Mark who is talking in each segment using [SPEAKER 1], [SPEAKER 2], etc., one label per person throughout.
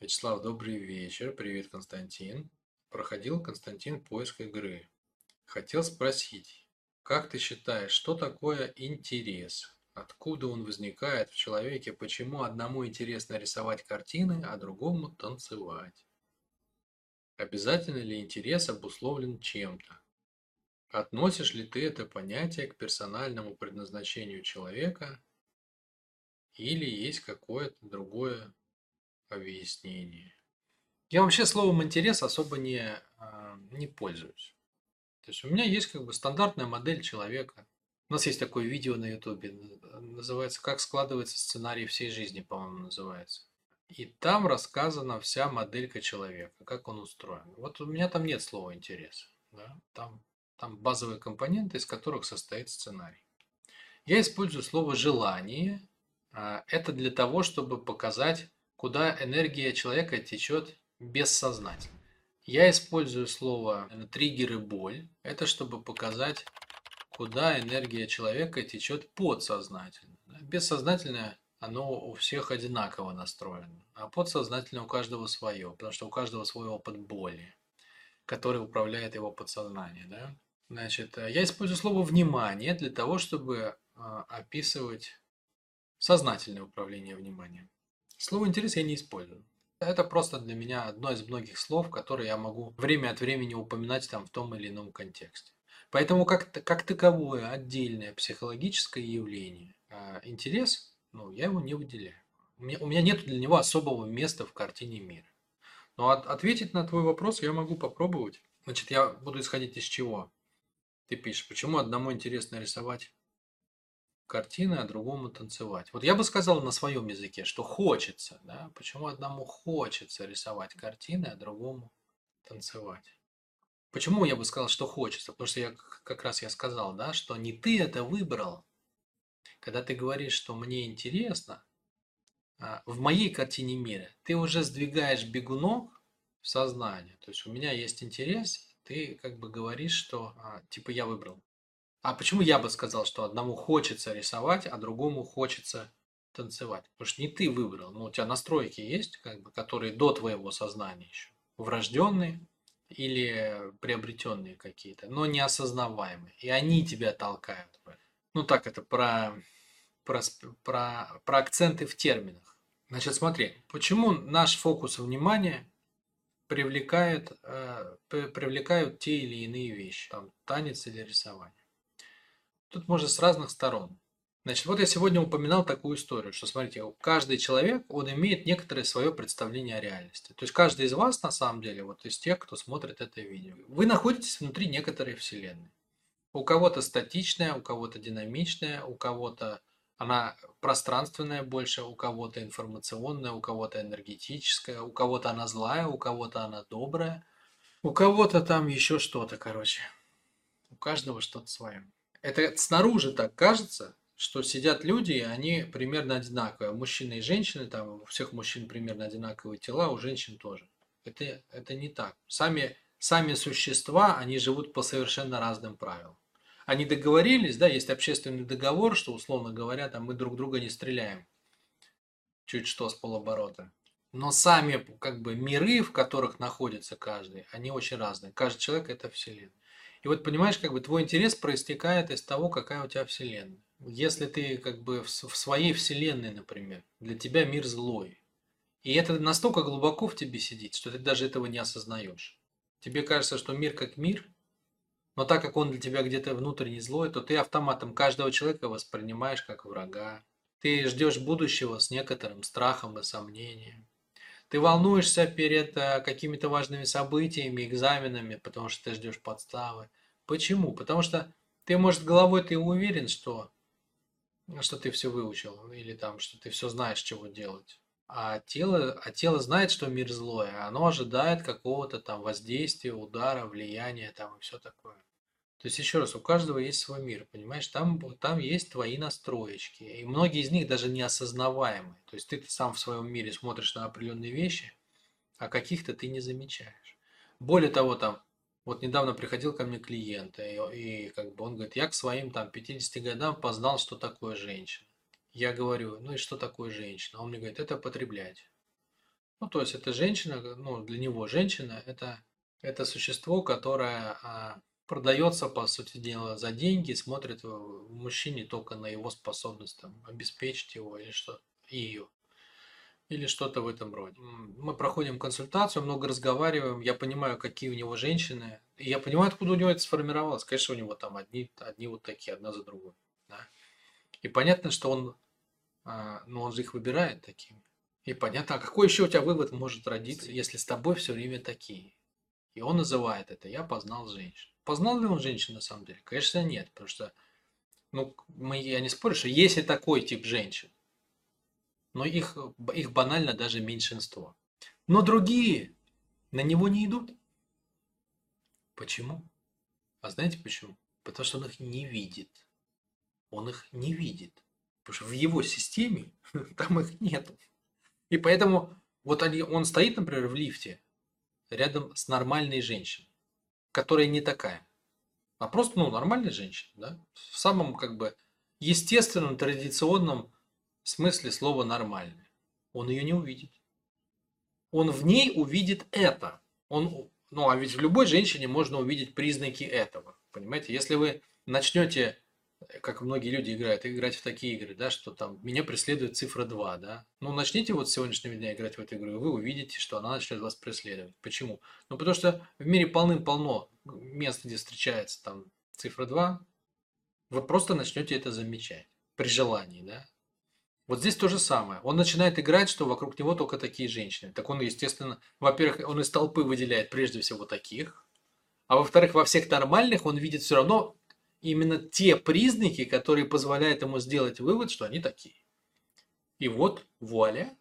[SPEAKER 1] Вячеслав, добрый вечер. Привет, Константин. Проходил Константин поиск игры. Хотел спросить, как ты считаешь, что такое интерес? Откуда он возникает в человеке? Почему одному интересно рисовать картины, а другому танцевать? Обязательно ли интерес обусловлен чем-то? Относишь ли ты это понятие к персональному предназначению человека или есть какое-то другое объяснение? Я вообще словом интерес особо не, а, не пользуюсь. То есть у меня есть как бы стандартная модель человека. У нас есть такое видео на ютубе, называется «Как складывается сценарий всей жизни», по-моему, называется. И там рассказана вся моделька человека, как он устроен. Вот у меня там нет слова «интерес». Да? Там там базовые компоненты, из которых состоит сценарий. Я использую слово «желание». А, это для того, чтобы показать, куда энергия человека течет бессознательно. Я использую слово «триггер» и «боль». Это чтобы показать, куда энергия человека течет подсознательно. Бессознательное оно у всех одинаково настроено, а подсознательное у каждого свое, потому что у каждого свой опыт боли, который управляет его подсознание. Да? Значит, э, я использую слово «внимание» для того, чтобы а, описывать сознательное управление вниманием. Слово «интерес» я не использую. Это просто для меня одно из многих слов, которые я могу время от времени упоминать там в том или ином контексте. Поэтому как, как таковое отдельное психологическое явление, а, интерес, ну, я его не выделяю. У меня, у меня нет для него особого места в картине мира. Но от, ответить на твой вопрос я могу попробовать. Значит, я буду исходить из чего? Ты пишешь, почему одному интересно рисовать картины, а другому танцевать. Вот я бы сказал на своем языке, что хочется, да, почему одному хочется рисовать картины, а другому танцевать. Почему я бы сказал, что хочется? Потому что я как раз я сказал, да, что не ты это выбрал. Когда ты говоришь, что мне интересно, а, в моей картине мира ты уже сдвигаешь бегунок в сознание. То есть у меня есть интерес, ты как бы говоришь, что а, типа я выбрал. А почему я бы сказал, что одному хочется рисовать, а другому хочется танцевать? Потому что не ты выбрал, но у тебя настройки есть, как бы, которые до твоего сознания еще, врожденные или приобретенные какие-то, но неосознаваемые, и они тебя толкают. Ну так это про, про, про, про акценты в терминах. Значит, смотри, почему наш фокус внимания привлекает, э, привлекают те или иные вещи, там, танец или рисование. Тут можно с разных сторон. Значит, вот я сегодня упоминал такую историю, что, смотрите, каждый человек, он имеет некоторое свое представление о реальности. То есть каждый из вас, на самом деле, вот из тех, кто смотрит это видео, вы находитесь внутри некоторой вселенной. У кого-то статичная, у кого-то динамичная, у кого-то она пространственная больше, у кого-то информационная, у кого-то энергетическая, у кого-то она злая, у кого-то она добрая, у кого-то там еще что-то, короче. У каждого что-то свое. Это снаружи так кажется, что сидят люди, и они примерно одинаковые. Мужчины и женщины, там у всех мужчин примерно одинаковые тела, у женщин тоже. Это, это не так. Сами, сами существа, они живут по совершенно разным правилам они договорились, да, есть общественный договор, что, условно говоря, там мы друг друга не стреляем. Чуть что с полоборота. Но сами как бы миры, в которых находится каждый, они очень разные. Каждый человек это вселенная. И вот понимаешь, как бы твой интерес проистекает из того, какая у тебя вселенная. Если ты как бы в своей вселенной, например, для тебя мир злой, и это настолько глубоко в тебе сидит, что ты даже этого не осознаешь. Тебе кажется, что мир как мир, но так как он для тебя где-то внутренне злой, то ты автоматом каждого человека воспринимаешь как врага. Ты ждешь будущего с некоторым страхом и сомнением. Ты волнуешься перед э, какими-то важными событиями, экзаменами, потому что ты ждешь подставы. Почему? Потому что ты, может, головой ты уверен, что, что ты все выучил, или там, что ты все знаешь, чего делать. А тело, а тело знает, что мир злой, а оно ожидает какого-то там воздействия, удара, влияния там и все такое. То есть, еще раз, у каждого есть свой мир, понимаешь? Там, там есть твои настроечки. И многие из них даже неосознаваемые. То есть, ты сам в своем мире смотришь на определенные вещи, а каких-то ты не замечаешь. Более того, там, вот недавно приходил ко мне клиент, и, и как бы он говорит, я к своим там 50 годам познал, что такое женщина. Я говорю, ну и что такое женщина? Он мне говорит, это потреблять. Ну, то есть это женщина, ну, для него женщина это, это существо, которое а, продается, по сути дела, за деньги, смотрит мужчине только на его способность там, обеспечить его или что, ее. Или что-то в этом роде. Мы проходим консультацию, много разговариваем, я понимаю, какие у него женщины, и я понимаю, откуда у него это сформировалось. Конечно, у него там одни, одни вот такие, одна за другой. Да? И понятно, что он, а, ну, он же их выбирает такими. И понятно, а какой еще у тебя вывод может родиться, если с тобой все время такие? И он называет это «я познал женщину». Познал ли он женщину на самом деле? Конечно, нет, потому что, ну, мы, я не спорю, что есть и такой тип женщин, но их, их банально даже меньшинство. Но другие на него не идут. Почему? А знаете почему? Потому что он их не видит. Он их не видит. Потому что в его системе там их нету. И поэтому вот они, он стоит, например, в лифте рядом с нормальной женщиной, которая не такая, а просто, ну, нормальная женщина, да, в самом, как бы, естественном, традиционном смысле слова нормальная. Он ее не увидит. Он в ней увидит это. Он, ну, а ведь в любой женщине можно увидеть признаки этого. Понимаете, если вы начнете как многие люди играют, играть в такие игры, да, что там меня преследует цифра 2, да. Ну, начните вот с сегодняшнего дня играть в эту игру, и вы увидите, что она начнет вас преследовать. Почему? Ну, потому что в мире полным-полно мест, где встречается там цифра 2, вы просто начнете это замечать при желании, да. Вот здесь то же самое. Он начинает играть, что вокруг него только такие женщины. Так он, естественно, во-первых, он из толпы выделяет прежде всего таких, а во-вторых, во всех нормальных он видит все равно именно те признаки, которые позволяют ему сделать вывод, что они такие. И вот, вуаля,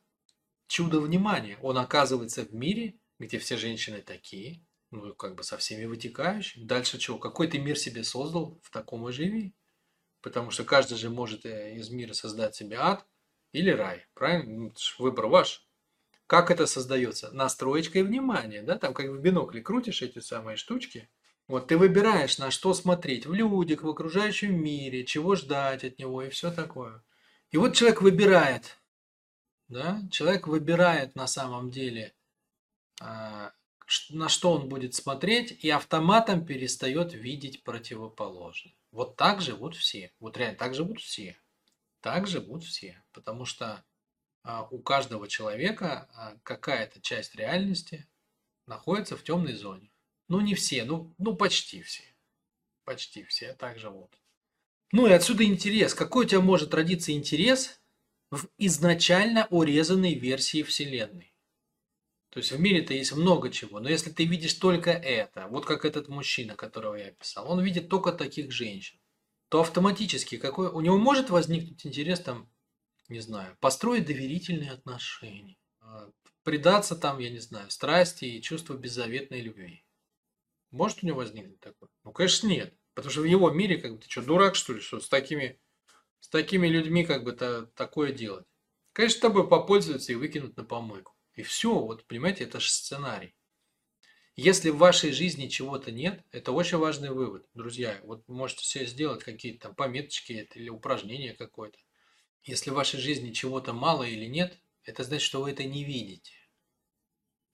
[SPEAKER 1] чудо внимания. Он оказывается в мире, где все женщины такие, ну, как бы со всеми вытекающими. Дальше чего? Какой ты мир себе создал, в таком и живи. Потому что каждый же может э, из мира создать себе ад или рай. Правильно? Ну, выбор ваш. Как это создается? Настроечкой внимания, да, там как в бинокле крутишь эти самые штучки, вот ты выбираешь, на что смотреть в людях, в окружающем мире, чего ждать от него и все такое. И вот человек выбирает, да, человек выбирает на самом деле, а, на что он будет смотреть, и автоматом перестает видеть противоположное. Вот так живут все. Вот реально так живут все. Так живут все. Потому что а, у каждого человека а, какая-то часть реальности находится в темной зоне. Ну, не все, ну, ну почти все. Почти все так живут. Ну и отсюда интерес. Какой у тебя может родиться интерес в изначально урезанной версии Вселенной? То есть в мире-то есть много чего, но если ты видишь только это, вот как этот мужчина, которого я описал, он видит только таких женщин, то автоматически какой у него может возникнуть интерес там, не знаю, построить доверительные отношения, а, предаться там, я не знаю, страсти и чувству беззаветной любви. Может у него возникнуть такое? Ну, конечно, нет. Потому что в его мире, как бы, ты что, дурак, что ли, что с такими, с такими людьми, как бы, то, такое делать? Конечно, тобой попользуются и выкинут на помойку. И все, вот, понимаете, это же сценарий. Если в вашей жизни чего-то нет, это очень важный вывод, друзья. Вот можете себе сделать какие-то там пометочки или упражнения какое-то. Если в вашей жизни чего-то мало или нет, это значит, что вы это не видите.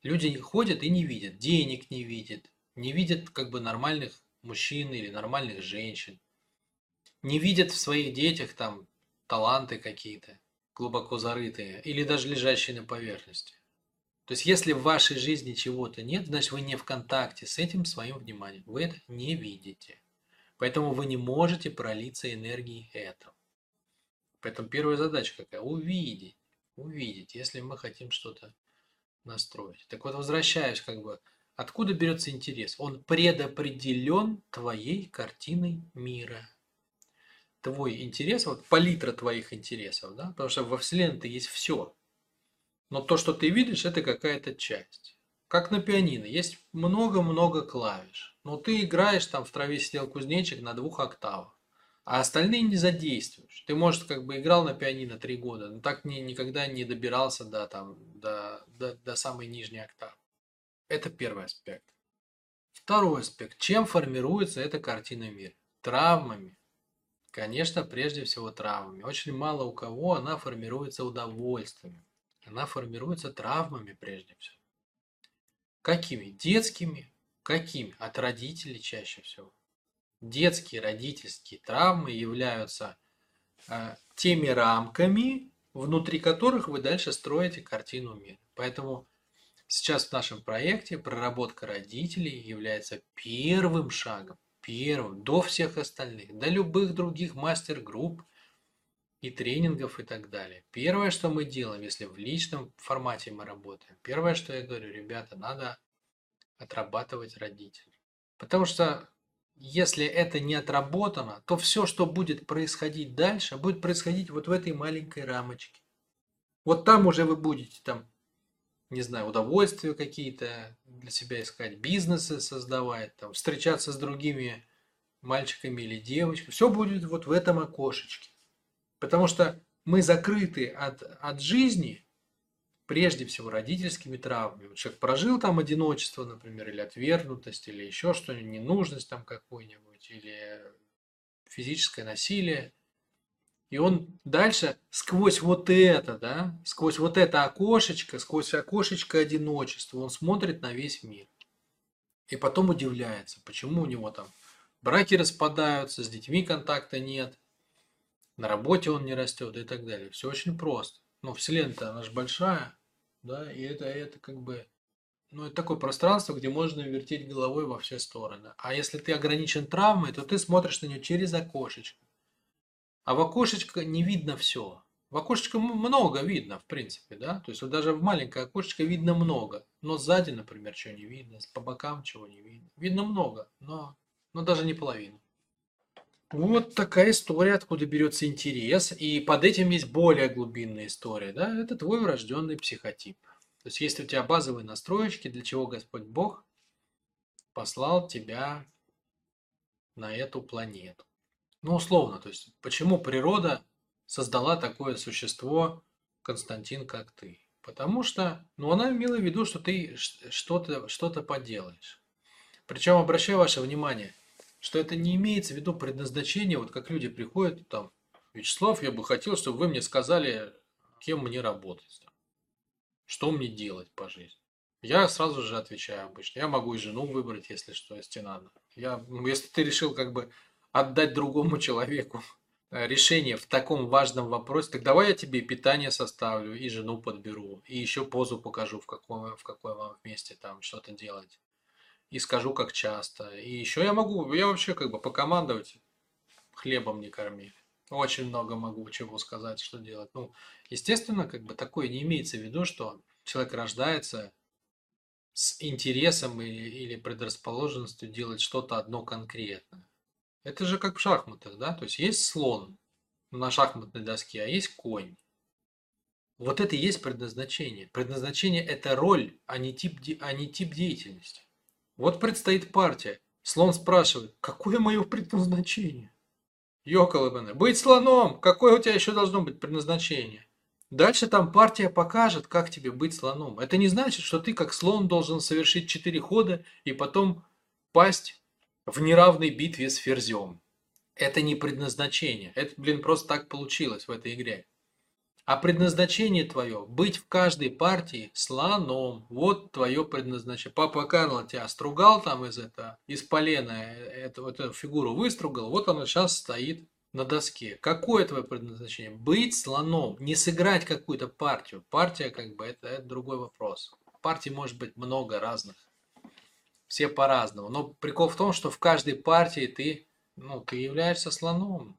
[SPEAKER 1] Люди ходят и не видят, денег не видят, не видят как бы нормальных мужчин или нормальных женщин, не видят в своих детях там таланты какие-то, глубоко зарытые или даже лежащие на поверхности. То есть, если в вашей жизни чего-то нет, значит, вы не в контакте с этим своим вниманием. Вы это не видите. Поэтому вы не можете пролиться энергией этого. Поэтому первая задача какая? Увидеть. Увидеть, если мы хотим что-то настроить. Так вот, возвращаюсь как бы Откуда берется интерес? Он предопределен твоей картиной мира. Твой интерес, вот палитра твоих интересов, да, потому что во Вселенной есть все. Но то, что ты видишь, это какая-то часть. Как на пианино, есть много-много клавиш. Но ты играешь, там в траве сидел кузнечик на двух октавах. А остальные не задействуешь. Ты, может, как бы играл на пианино три года, но так ни, никогда не добирался до, там, до, до, до самой нижней октавы. Это первый аспект. Второй аспект. Чем формируется эта картина мира? Травмами. Конечно, прежде всего травмами. Очень мало у кого она формируется удовольствием. она формируется травмами прежде всего. Какими? Детскими. Какими? От родителей чаще всего. Детские родительские травмы являются э, теми рамками, внутри которых вы дальше строите картину мира. Поэтому сейчас в нашем проекте проработка родителей является первым шагом, первым, до всех остальных, до любых других мастер-групп и тренингов и так далее. Первое, что мы делаем, если в личном формате мы работаем, первое, что я говорю, ребята, надо отрабатывать родителей. Потому что если это не отработано, то все, что будет происходить дальше, будет происходить вот в этой маленькой рамочке. Вот там уже вы будете там, не знаю, удовольствия какие-то для себя искать, бизнесы создавать, там, встречаться с другими мальчиками или девочками. Все будет вот в этом окошечке. Потому что мы закрыты от, от жизни, прежде всего родительскими травмами. Человек прожил там одиночество, например, или отвергнутость, или еще что-нибудь, ненужность там какой-нибудь, или физическое насилие. И он дальше сквозь вот это, да, сквозь вот это окошечко, сквозь окошечко одиночества, он смотрит на весь мир. И потом удивляется, почему у него там браки распадаются, с детьми контакта нет, на работе он не растет и так далее. Все очень просто. Но Вселенная, она же большая, да, и это, это как бы, ну, это такое пространство, где можно вертеть головой во все стороны. А если ты ограничен травмой, то ты смотришь на нее через окошечко. А в окошечко не видно все. В окошечко много видно, в принципе, да. То есть вот даже в маленькое окошечко видно много. Но сзади, например, чего не видно, по бокам чего не видно. Видно много, но, но даже не половину. Вот такая история, откуда берется интерес. И под этим есть более глубинная история. Да? Это твой врожденный психотип. То есть, есть у тебя базовые настроечки, для чего Господь Бог послал тебя на эту планету. Ну, условно, то есть, почему природа создала такое существо, Константин, как ты? Потому что, ну, она имела в виду, что ты что-то что поделаешь. Причем, обращаю ваше внимание – что это не имеется в виду предназначение, вот как люди приходят, там, Вячеслав, я бы хотел, чтобы вы мне сказали, кем мне работать, что мне делать по жизни. Я сразу же отвечаю обычно. Я могу и жену выбрать, если что, если надо. Я, ну, если ты решил как бы отдать другому человеку э, решение в таком важном вопросе, так давай я тебе питание составлю, и жену подберу, и еще позу покажу, в каком, в какой вам месте там что-то делать и скажу, как часто. И еще я могу, я вообще как бы покомандовать, хлебом не корми. Очень много могу чего сказать, что делать. Ну, естественно, как бы такое не имеется в виду, что человек рождается с интересом или предрасположенностью делать что-то одно конкретное. Это же как в шахматах, да? То есть есть слон на шахматной доске, а есть конь. Вот это и есть предназначение. Предназначение – это роль, а не тип, а не тип деятельности. Вот предстоит партия. Слон спрашивает, какое мое предназначение? Ёколобаны, быть слоном, какое у тебя еще должно быть предназначение? Дальше там партия покажет, как тебе быть слоном. Это не значит, что ты как слон должен совершить четыре хода и потом пасть в неравной битве с ферзем. Это не предназначение. Это, блин, просто так получилось в этой игре. А предназначение твое – быть в каждой партии слоном. Вот твое предназначение. Папа Карло тебя стругал там из этого, из полена, э, эту, эту фигуру выстругал, вот она сейчас стоит на доске. Какое твое предназначение? Быть слоном, не сыграть какую-то партию. Партия, как бы, это, это другой вопрос. Партий может быть много разных. Все по-разному. Но прикол в том, что в каждой партии ты, ну, ты являешься слоном.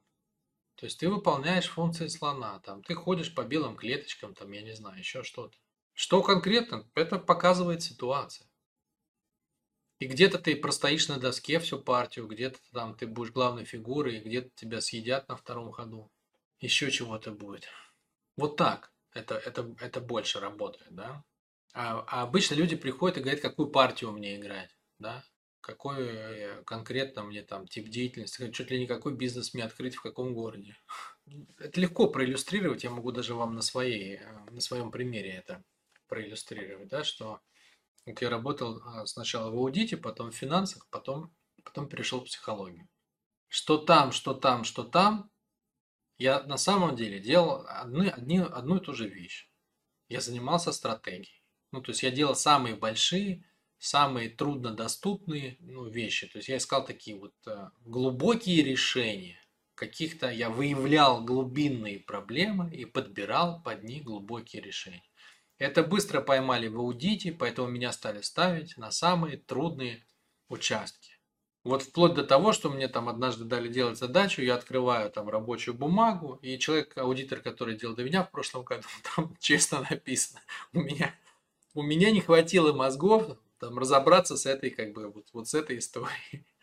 [SPEAKER 1] То есть ты выполняешь функции слона, там, ты ходишь по белым клеточкам, там, я не знаю, еще что-то. Что конкретно? Это показывает ситуация. И где-то ты простоишь на доске всю партию, где-то там ты будешь главной фигурой, где-то тебя съедят на втором ходу. Еще чего-то будет. Вот так. Это, это, это больше работает, да? А, а обычно люди приходят и говорят, какую партию мне играть, да? какой э, конкретно мне там тип деятельности, чуть ли не какой бизнес мне открыть в каком городе. Это легко проиллюстрировать, я могу даже вам на, своей, э, на своем примере это проиллюстрировать, да, что вот я работал а, сначала в аудите, потом в финансах, потом, потом перешел в психологию. Что там, что там, что там, я на самом деле делал одни, одни, одну и ту же вещь. я занимался стратегией. Ну, то есть я делал самые большие, самые труднодоступные ну, вещи. То есть я искал такие вот а, глубокие решения. Каких-то я выявлял глубинные проблемы и подбирал под них глубокие решения. Это быстро поймали в аудите, поэтому меня стали ставить на самые трудные участки. Вот вплоть до того, что мне там однажды дали делать задачу, я открываю там рабочую бумагу, и человек, аудитор, который делал до меня в прошлом году, там честно написано, у меня, у меня не хватило мозгов там разобраться с этой, как бы, вот, вот с этой историей.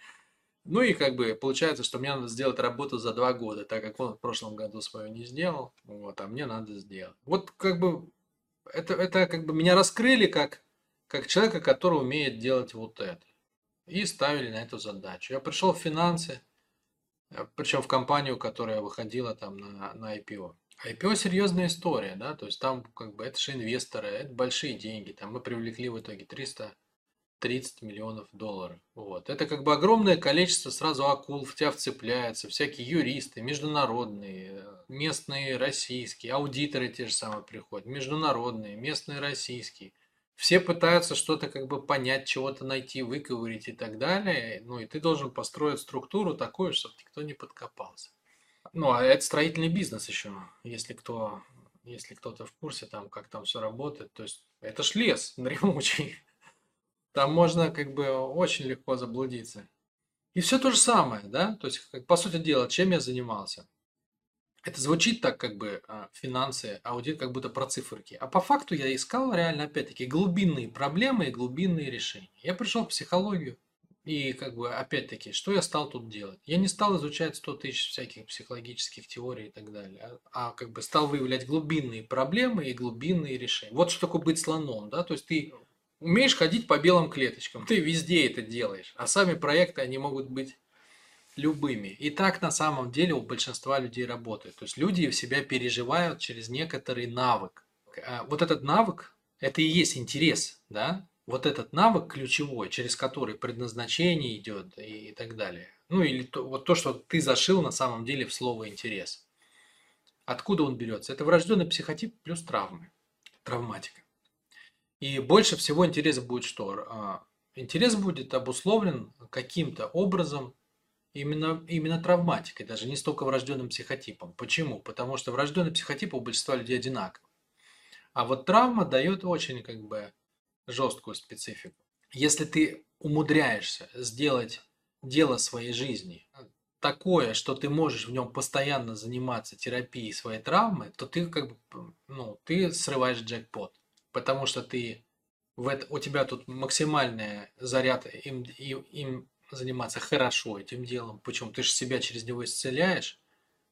[SPEAKER 1] Ну и как бы получается, что мне надо сделать работу за два года, так как он в прошлом году свою не сделал, вот, а мне надо сделать. Вот как бы это, это как бы меня раскрыли как, как человека, который умеет делать вот это и ставили на эту задачу. Я пришел в финансы, э, причем в компанию, которая выходила там на, на IPO. IPO серьезная история, да, то есть там как бы это же инвесторы, это большие деньги, там мы привлекли в итоге 330 миллионов долларов. Вот. Это как бы огромное количество сразу акул в тебя вцепляется, всякие юристы, международные, местные, российские, аудиторы те же самые приходят, международные, местные, российские – все пытаются что-то как бы понять, чего-то найти, выковырить и так далее. Ну и ты должен построить структуру такую, чтобы никто не подкопался. Ну, а это строительный бизнес еще, если кто, если кто-то в курсе, там, как там все работает. То есть это ж лес дремучий. Там можно как бы очень легко заблудиться. И все то же самое, да? То есть, по сути дела, чем я занимался? это звучит так, как бы а, финансы, аудит как будто про циферки. А по факту я искал реально, опять-таки, глубинные проблемы и глубинные решения. Я пришел в психологию, и как бы, опять-таки, что я стал тут делать? Я не стал изучать 100 тысяч всяких психологических теорий и так далее, а, а как бы стал выявлять глубинные проблемы и глубинные решения. Вот что такое быть слоном, да, то есть ты умеешь ходить по белым клеточкам, ты везде это делаешь, а сами проекты, они могут быть любыми. И так на самом деле у большинства людей работает. То есть люди в себя переживают через некоторый навык. А вот этот навык, это и есть интерес, да? Вот этот навык ключевой, через который предназначение идет и, и так далее. Ну или то, вот то, что ты зашил на самом деле в слово интерес. Откуда он берется? Это врожденный психотип плюс травмы, травматика. И больше всего интерес будет что? А, интерес будет обусловлен каким-то образом Именно, именно травматикой, даже не столько врожденным психотипом. Почему? Потому что врожденный психотип у большинства людей одинаковый. А вот травма дает очень как бы жесткую специфику. Если ты умудряешься сделать дело своей жизни такое, что ты можешь в нем постоянно заниматься терапией своей травмы, то ты как бы, ну, ты срываешь джекпот. Потому что ты в это, у тебя тут максимальный заряд им, им, им заниматься хорошо этим делом. Почему? Ты же себя через него исцеляешь.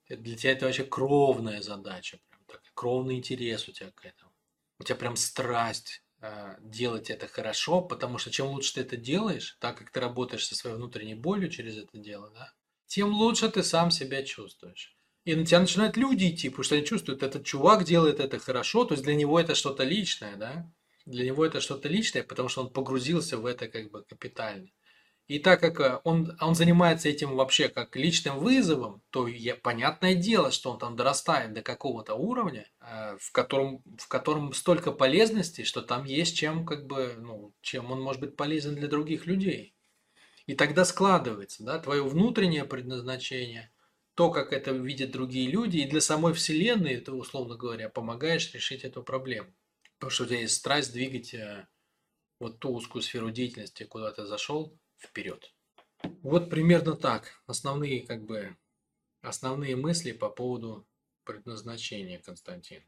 [SPEAKER 1] Для тебя это вообще кровная задача. Прям так, кровный интерес у тебя к этому. У тебя прям страсть э, делать это хорошо, потому что чем лучше ты это делаешь, так как ты работаешь со своей внутренней болью через это дело, да, тем лучше ты сам себя чувствуешь. И на тебя начинают люди идти, потому что они чувствуют, этот чувак делает это хорошо, то есть для него это что-то личное, да? Для него это что-то личное, потому что он погрузился в это как бы капитально. И так как э, он, он занимается этим вообще как личным вызовом, то я, понятное дело, что он там дорастает до какого-то уровня, э, в котором, в котором столько полезностей, что там есть чем, как бы, ну, чем он может быть полезен для других людей. И тогда складывается да, твое внутреннее предназначение, то, как это видят другие люди, и для самой Вселенной ты, условно говоря, помогаешь решить эту проблему. Потому что у тебя есть страсть двигать э, вот ту узкую сферу деятельности, куда ты зашел, вперед. Вот примерно так. Основные, как бы, основные мысли по поводу предназначения, Константин.